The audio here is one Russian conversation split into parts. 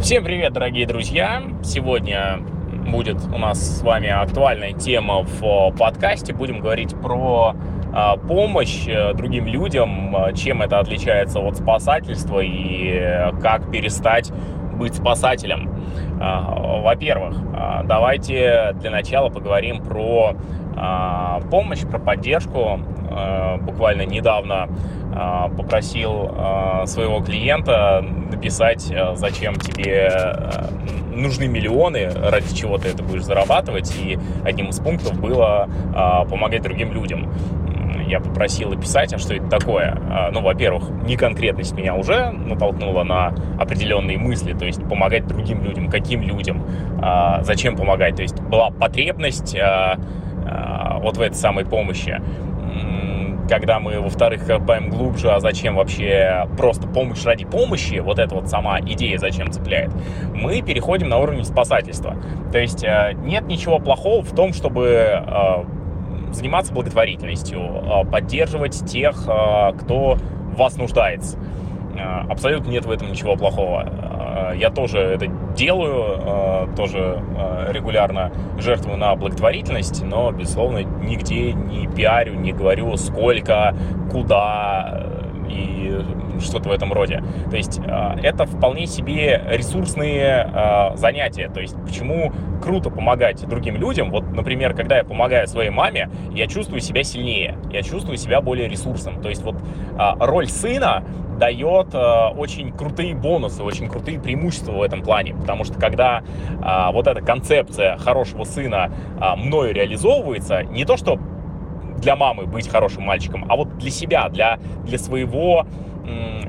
Всем привет, дорогие друзья! Сегодня будет у нас с вами актуальная тема в подкасте. Будем говорить про а, помощь э, другим людям, чем это отличается от спасательства и как перестать быть спасателем. Во-первых, давайте для начала поговорим про помощь, про поддержку. Буквально недавно попросил своего клиента написать, зачем тебе нужны миллионы, ради чего ты это будешь зарабатывать. И одним из пунктов было помогать другим людям я попросил описать, а что это такое. А, ну, во-первых, неконкретность меня уже натолкнула на определенные мысли, то есть помогать другим людям, каким людям, а, зачем помогать. То есть была потребность а, вот в этой самой помощи когда мы, во-вторых, копаем глубже, а зачем вообще просто помощь ради помощи, вот эта вот сама идея зачем цепляет, мы переходим на уровень спасательства. То есть нет ничего плохого в том, чтобы заниматься благотворительностью, а, поддерживать тех, кто в вас нуждается. Абсолютно нет в этом ничего плохого. Я тоже это делаю, тоже регулярно жертвую на благотворительность, но, безусловно, нигде не пиарю, не говорю, сколько, куда и что-то в этом роде. То есть это вполне себе ресурсные занятия. То есть почему круто помогать другим людям? Вот, например, когда я помогаю своей маме, я чувствую себя сильнее, я чувствую себя более ресурсным. То есть вот роль сына дает э, очень крутые бонусы, очень крутые преимущества в этом плане. Потому что когда э, вот эта концепция хорошего сына э, мною реализовывается, не то что для мамы быть хорошим мальчиком, а вот для себя, для, для своего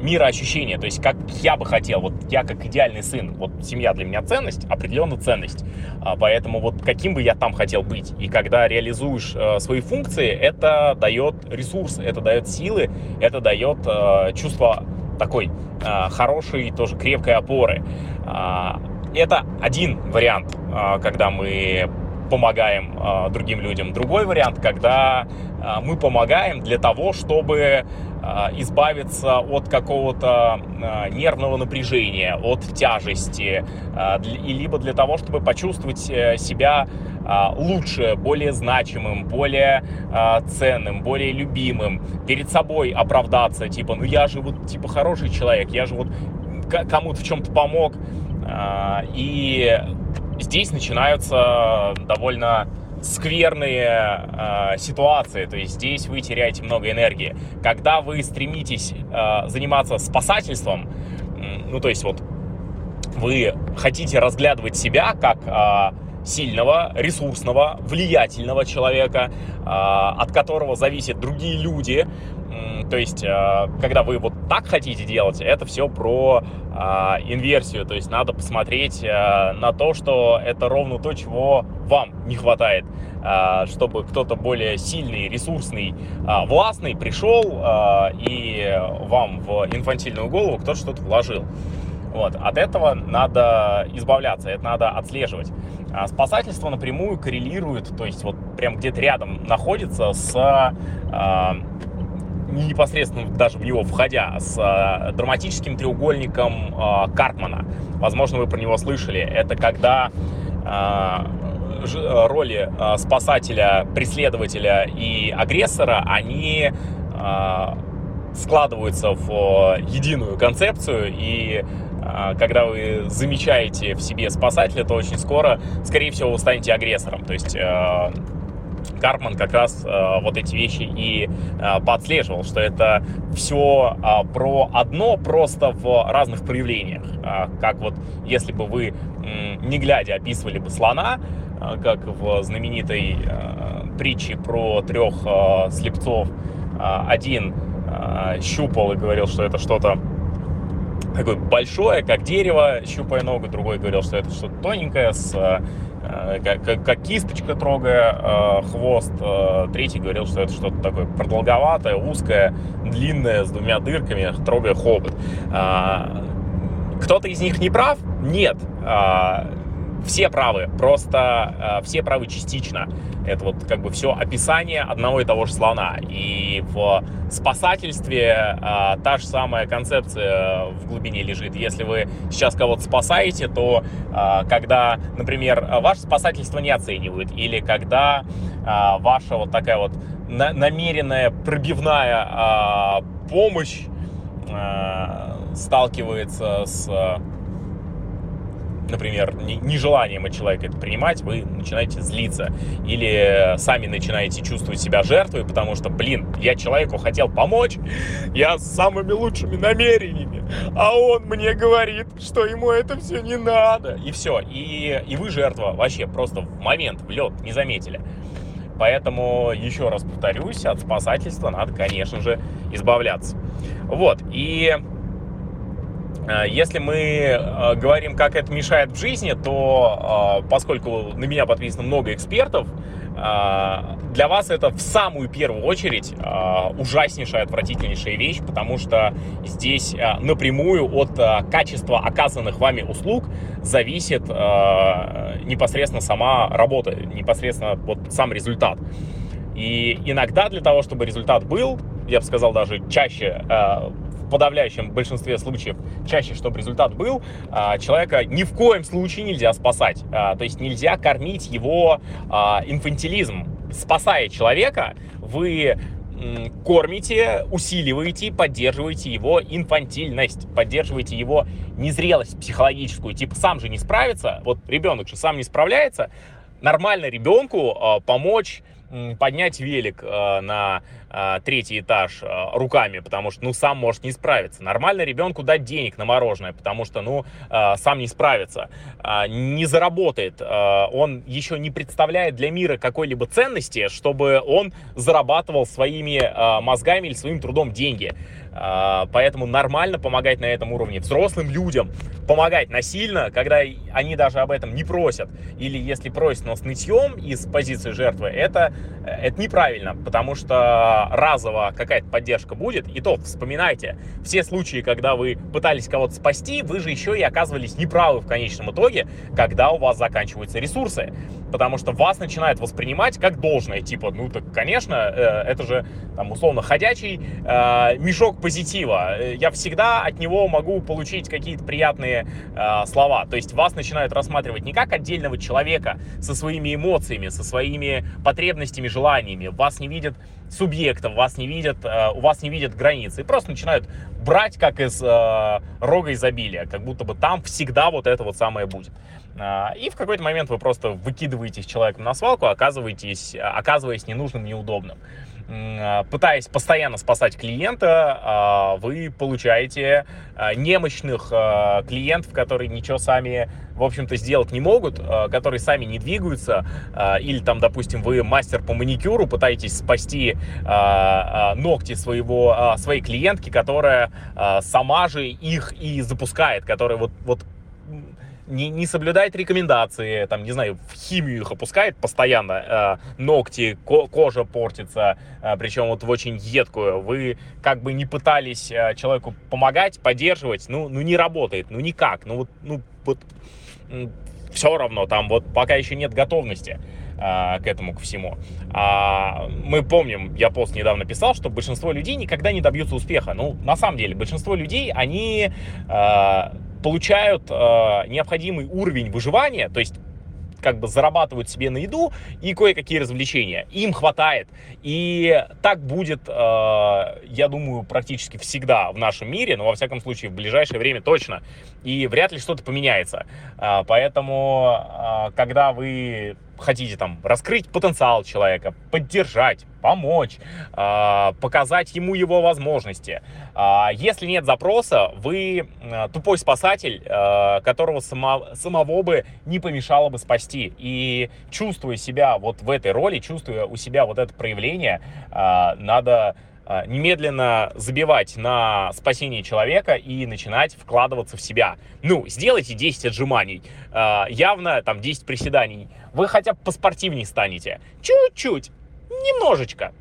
мира ощущения, то есть как я бы хотел, вот я как идеальный сын, вот семья для меня ценность, определенно ценность, а, поэтому вот каким бы я там хотел быть, и когда реализуешь э, свои функции, это дает ресурс, это дает силы, это дает э, чувство такой э, хорошей, тоже крепкой опоры. А, это один вариант, когда мы помогаем другим людям. Другой вариант, когда мы помогаем для того, чтобы э, избавиться от какого-то э, нервного напряжения, от тяжести, и либо для того, чтобы почувствовать э, себя лучше, более значимым, более ценным, более любимым, перед собой оправдаться, типа, ну я же вот типа хороший человек, я же вот кому-то в чем-то помог, и здесь начинаются довольно скверные э, ситуации, то есть здесь вы теряете много энергии. Когда вы стремитесь э, заниматься спасательством, ну то есть вот вы хотите разглядывать себя как э, сильного, ресурсного, влиятельного человека, э, от которого зависят другие люди, то есть, э, когда вы вот так хотите делать, это все про а, инверсию. То есть, надо посмотреть э, на то, что это ровно то, чего вам не хватает. А, чтобы кто-то более сильный, ресурсный, а, властный пришел и вам в инфантильную голову кто-то что-то вложил. Вот. От этого надо избавляться, это надо отслеживать. А спасательство напрямую коррелирует, то есть вот прям где-то рядом находится с не непосредственно даже в него входя, с э, драматическим треугольником э. Возможно, вы про него слышали. Это когда э, роли э, спасателя, преследователя и агрессора, они складываются в единую концепцию, и когда вы замечаете в себе спасателя, то очень скоро, скорее всего, вы станете агрессором. То есть Карпман как раз э, вот эти вещи и э, подслеживал, что это все э, про одно, просто в разных проявлениях. Как вот если бы вы, не глядя, описывали бы слона, как в знаменитой притче про трех слепцов, один щупал и говорил, что это что-то такое большое, как дерево, щупая ногу, другой говорил, что это что-то тоненькое с как, как кисточка трогая э, хвост. Э, третий говорил, что это что-то такое продолговатое, узкое, длинное, с двумя дырками, трогая хобот. Э, кто-то из них не прав? Нет. Э, все правы, просто э, все правы частично. Это вот как бы все описание одного и того же слона. И в спасательстве а, та же самая концепция в глубине лежит. Если вы сейчас кого-то спасаете, то а, когда, например, ваше спасательство не оценивают, или когда а, ваша вот такая вот на, намеренная пробивная а, помощь а, сталкивается с например, нежеланием от человека это принимать, вы начинаете злиться. Или сами начинаете чувствовать себя жертвой, потому что, блин, я человеку хотел помочь, я с самыми лучшими намерениями, а он мне говорит, что ему это все не надо. И все. И, и вы жертва вообще просто в момент, в лед, не заметили. Поэтому, еще раз повторюсь, от спасательства надо, конечно же, избавляться. Вот. И Э, если мы э, говорим, как это мешает в жизни, то э, поскольку на меня подписано много экспертов, для вас это в самую первую очередь ужаснейшая, отвратительнейшая вещь, потому что здесь напрямую от качества оказанных вами услуг зависит непосредственно сама работа, непосредственно вот сам результат. И иногда для того, чтобы результат был, я бы сказал даже чаще, подавляющем большинстве случаев чаще, чтобы результат был, а, человека ни в коем случае нельзя спасать. А, то есть нельзя кормить его а, инфантилизм. Спасая человека, вы кормите, усиливаете, поддерживаете его инфантильность, поддерживаете его незрелость психологическую. Типа сам же не справится, вот ребенок же сам не справляется, нормально ребенку помочь поднять велик э, на э, третий этаж э, руками, потому что, ну, сам может не справиться. Нормально ребенку дать денег на мороженое, потому что, ну, сам не справится. Не заработает. Он еще не представляет для мира какой-либо ценности, чтобы он зарабатывал своими мозгами или своим трудом деньги. Поэтому нормально помогать на этом уровне взрослым людям, помогать насильно, когда они даже об этом не просят, или если просят, но с нытьем из позиции жертвы, это это неправильно, потому что разово какая-то поддержка будет. И то вспоминайте, все случаи, когда вы пытались кого-то спасти, вы же еще и оказывались неправы в конечном итоге, когда у вас заканчиваются ресурсы. Потому что вас начинают воспринимать как должное. Типа, ну так, конечно, э, это же, там, условно, ходячий э, мешок позитива. Я всегда от него могу получить какие-то приятные э, слова. То есть вас начинают рассматривать не как отдельного человека со своими эмоциями, со своими потребностями, желаниями, вас не видят субъектов, вас не видят, э, у вас не видят границы. И просто начинают брать как из э, рога изобилия, как будто бы там всегда вот это вот самое будет. Э, и в какой-то момент вы просто выкидываетесь человеком на свалку, оказываетесь, оказываясь ненужным, неудобным. А, пытаясь постоянно спасать клиента, а, вы получаете а, немощных клиентов, которые ничего сами, в общем-то, сделать не могут, которые сами не двигаются, или там, допустим, вы мастер по маникюру, пытаетесь спасти ногти своего, своей клиентки, которая сама же их и запускает, которая вот, вот не, не соблюдает рекомендации, там, не знаю, в химию их опускает постоянно, э, ногти, ко кожа портится, э, причем вот в очень едкую. Вы как бы не пытались э, человеку помогать, поддерживать, ну, ну не работает, ну никак, ну вот, ну вот все равно там вот пока еще нет готовности э, к этому, к всему. А, мы помним, я пост недавно писал, что большинство людей никогда не добьются успеха. Ну, на самом деле, большинство людей, они э, получают э, необходимый уровень выживания, то есть как бы зарабатывают себе на еду и кое-какие развлечения. Им хватает. И так будет, э, я думаю, практически всегда в нашем мире, но во всяком случае в ближайшее время точно. И вряд ли что-то поменяется. Э, поэтому, э, когда вы хотите там раскрыть потенциал человека, поддержать, помочь, э, показать ему его возможности. Э, если нет запроса, вы э, тупой спасатель, которого само, самого бы не помешало бы спасти. И чувствуя себя вот в этой роли, чувствуя у себя вот это проявление, надо а, немедленно забивать на спасение человека и начинать вкладываться в себя. Ну, сделайте 10 отжиманий, а, явно там 10 приседаний. Вы хотя бы поспортивнее станете. Чуть-чуть, немножечко.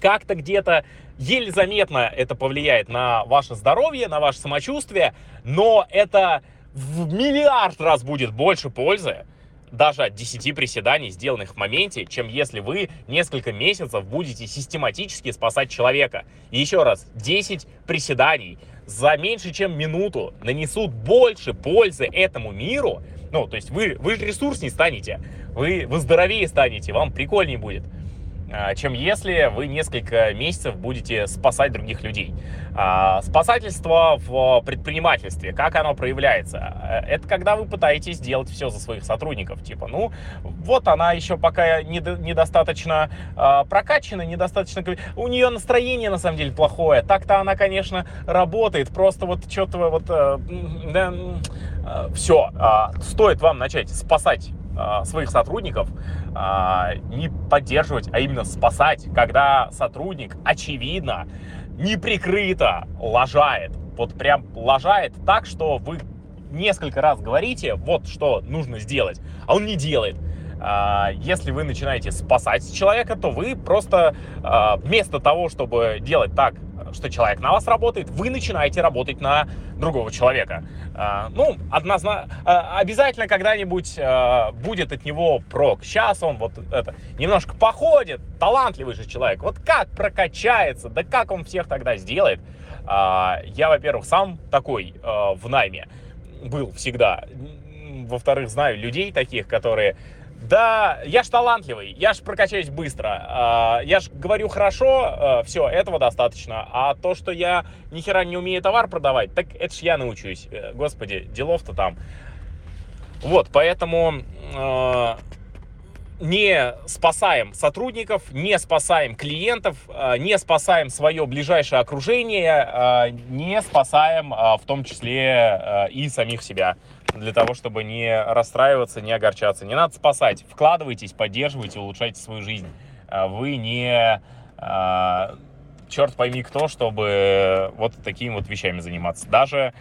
Как-то где-то еле заметно это повлияет на ваше здоровье, на ваше самочувствие, но это в миллиард раз будет больше пользы, даже от 10 приседаний, сделанных в моменте, чем если вы несколько месяцев будете систематически спасать человека. И еще раз, 10 приседаний за меньше, чем минуту нанесут больше пользы этому миру, ну, то есть вы, вы же ресурснее станете, вы, вы здоровее станете, вам прикольнее будет. А, чем если вы несколько месяцев будете спасать других людей. А, спасательство в предпринимательстве, как оно проявляется? Э, это когда вы пытаетесь сделать все за своих сотрудников. Типа, ну, вот она еще пока недостаточно а, прокачана, недостаточно... У нее настроение, на самом деле, плохое. Так-то она, конечно, работает, просто вот что-то вот... Э, да, все, стоит вам начать спасать своих сотрудников а, не поддерживать, а именно спасать, когда сотрудник, очевидно, неприкрыто лажает. Вот прям лажает так, что вы несколько раз говорите, вот что нужно сделать, а он не делает. А, если вы начинаете спасать человека, то вы просто вместо того, чтобы делать так, что человек на вас работает, вы начинаете работать на другого человека. А, ну, однозначно, а, обязательно когда-нибудь а, будет от него прок. Сейчас он вот это немножко походит, талантливый же человек. Вот как прокачается, да как он всех тогда сделает. Я, во-первых, сам такой в найме был всегда. Во-вторых, знаю людей таких, которые да, я ж талантливый, я ж прокачаюсь быстро, а, я ж говорю хорошо, э, все, этого достаточно. А то, что я ни хера не умею товар продавать, так это ж я научусь. Э, господи, делов-то там. Вот, поэтому э, не спасаем сотрудников, не спасаем клиентов, не спасаем свое ближайшее окружение, не спасаем в том числе и самих себя для того, чтобы не расстраиваться, не огорчаться. Не надо спасать. Вкладывайтесь, поддерживайте, улучшайте свою жизнь. А вы не а, черт пойми кто, чтобы вот такими вот вещами заниматься. Даже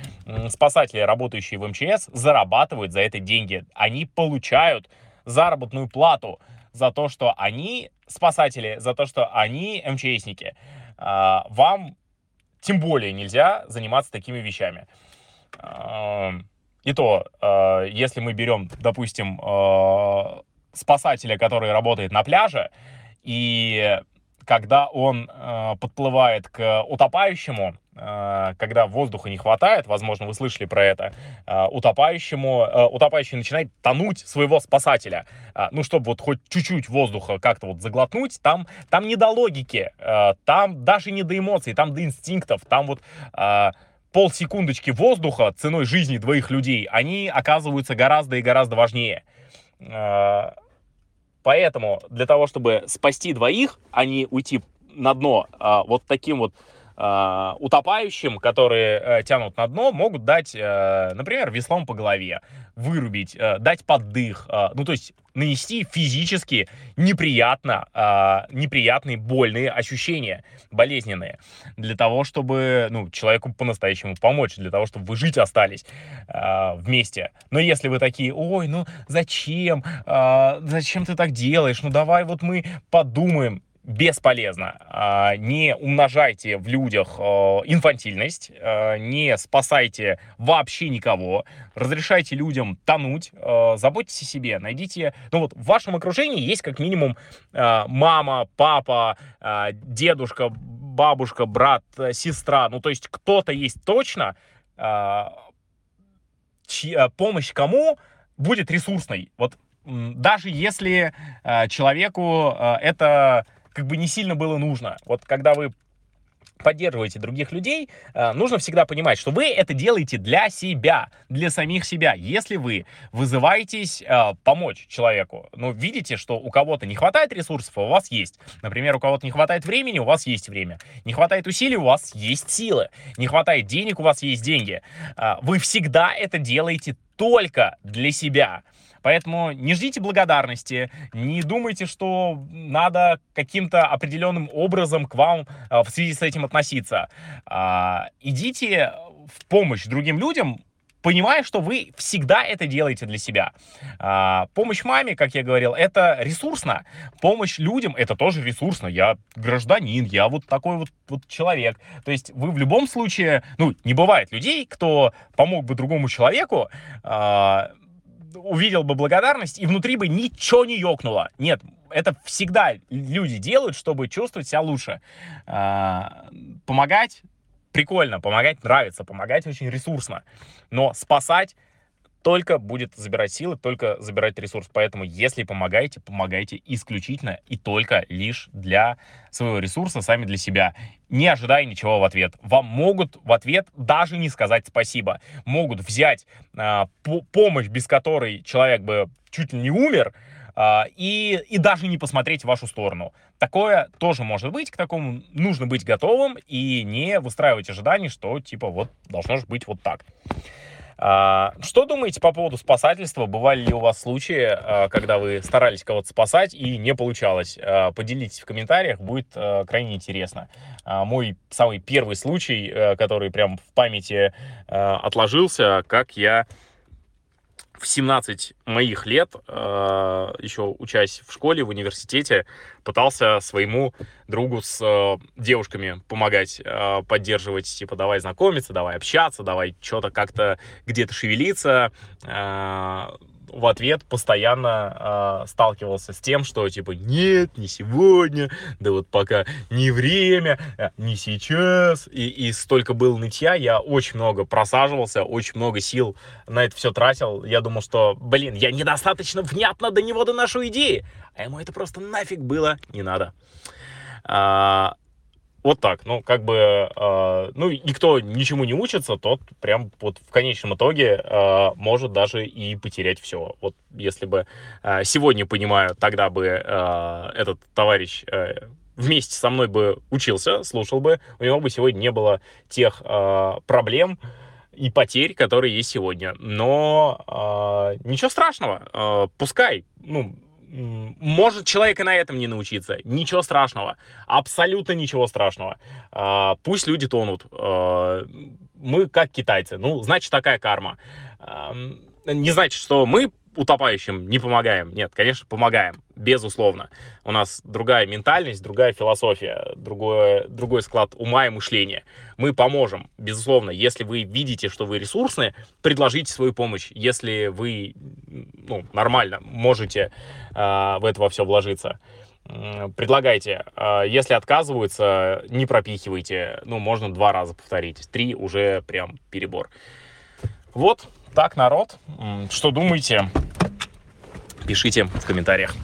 спасатели, работающие в МЧС, зарабатывают за это деньги. Они получают заработную плату за то, что они спасатели, за то, что они МЧСники. А, вам тем более нельзя заниматься такими вещами. И то, э, если мы берем, допустим, э, спасателя, который работает на пляже, и когда он э, подплывает к утопающему, э, когда воздуха не хватает, возможно, вы слышали про это, э, утопающему, э, утопающий начинает тонуть своего спасателя. Э, ну, чтобы вот хоть чуть-чуть воздуха как-то вот заглотнуть, там, там не до логики, э, там даже не до эмоций, там до инстинктов, там вот... Э, полсекундочки воздуха ценой жизни двоих людей, они оказываются гораздо и гораздо важнее. А, поэтому для того, чтобы спасти двоих, а не уйти на дно а, вот таким вот а, утопающим, которые э, тянут на дно, могут дать, э, например, веслом по голове, вырубить, э, дать поддых, ну то есть нанести физически неприятно, неприятные больные ощущения, болезненные, для того, чтобы ну, человеку по-настоящему помочь, для того, чтобы вы жить остались вместе. Но если вы такие, ой, ну зачем, зачем ты так делаешь, ну давай вот мы подумаем, бесполезно. А, не умножайте в людях а, инфантильность, а, не спасайте вообще никого, разрешайте людям тонуть, заботьтесь о себе, найдите... Ну вот в вашем окружении есть как минимум мама, папа, дедушка, бабушка, брат, сестра, ну то есть кто-то есть точно, помощь кому будет ресурсной. Вот даже если человеку это как бы не сильно было нужно. Вот когда вы поддерживаете других людей, э, нужно всегда понимать, что вы это делаете для себя, для самих себя. Если вы вызываетесь э, помочь человеку, ну, видите, что у кого-то не хватает ресурсов, а у вас есть. Например, у кого-то не хватает времени, у вас есть время. Не хватает усилий, у вас есть силы. Не хватает денег, у вас есть деньги. Э, вы всегда это делаете только для себя. Поэтому не ждите благодарности, не думайте, что надо каким-то определенным образом к вам а, в связи с этим относиться. А, идите в помощь другим людям, понимая, что вы всегда это делаете для себя. А, помощь маме, как я говорил, это ресурсно. Помощь людям это тоже ресурсно. Я гражданин, я вот такой вот, вот человек. То есть вы в любом случае, ну, не бывает людей, кто помог бы другому человеку, увидел бы благодарность, и внутри бы ничего не ёкнуло. Нет, это всегда люди делают, чтобы чувствовать себя лучше. А, помогать прикольно, помогать нравится, помогать очень ресурсно. Но спасать только будет забирать силы, только забирать ресурс. Поэтому, если помогаете, помогайте исключительно и только лишь для своего ресурса, сами для себя, не ожидая ничего в ответ. Вам могут в ответ даже не сказать спасибо. Могут взять э, помощь, без которой человек бы чуть ли не умер, э, и, и даже не посмотреть в вашу сторону. Такое тоже может быть, к такому нужно быть готовым и не выстраивать ожиданий, что типа вот должно же быть вот так. А, что думаете по поводу спасательства? Бывали ли у вас случаи, а, когда вы старались кого-то спасать и не получалось? А, поделитесь в комментариях, будет крайне интересно. Мой самый первый случай, который прям в памяти отложился, как я в 17 моих лет, э, еще учась в школе, в университете, пытался своему другу с э, девушками помогать, э, поддерживать, типа, давай знакомиться, давай общаться, давай что-то как-то где-то шевелиться, в ответ постоянно э, сталкивался с тем, что типа нет, не сегодня, да вот пока не время, а, не сейчас. И, и столько был нытья, я очень много просаживался, очень много сил на это все тратил. Я думал, что, блин, я недостаточно внятно до него доношу идеи. А ему это просто нафиг было не надо. А, вот так, ну, как бы, э, ну, никто ничему не учится, тот прям вот в конечном итоге э, может даже и потерять все. Вот если бы э, сегодня понимаю, тогда бы э, этот товарищ э, вместе со мной бы учился, слушал бы, у него бы сегодня не было тех э, проблем и потерь, которые есть сегодня. Но э, ничего страшного, э, пускай, ну, может человек и на этом не научиться. Ничего страшного. Абсолютно ничего страшного. А, пусть люди тонут. А, мы как китайцы. Ну, значит, такая карма. А, не значит, что мы утопающим не помогаем. Нет, конечно, помогаем, безусловно. У нас другая ментальность, другая философия, другой, другой склад ума и мышления. Мы поможем, безусловно. Если вы видите, что вы ресурсны, предложите свою помощь. Если вы ну, нормально можете э, в это во все вложиться, э, предлагайте. Э, если отказываются, не пропихивайте. Ну, можно два раза повторить. Три уже прям перебор. Вот, так, народ. Что думаете? Пишите в комментариях.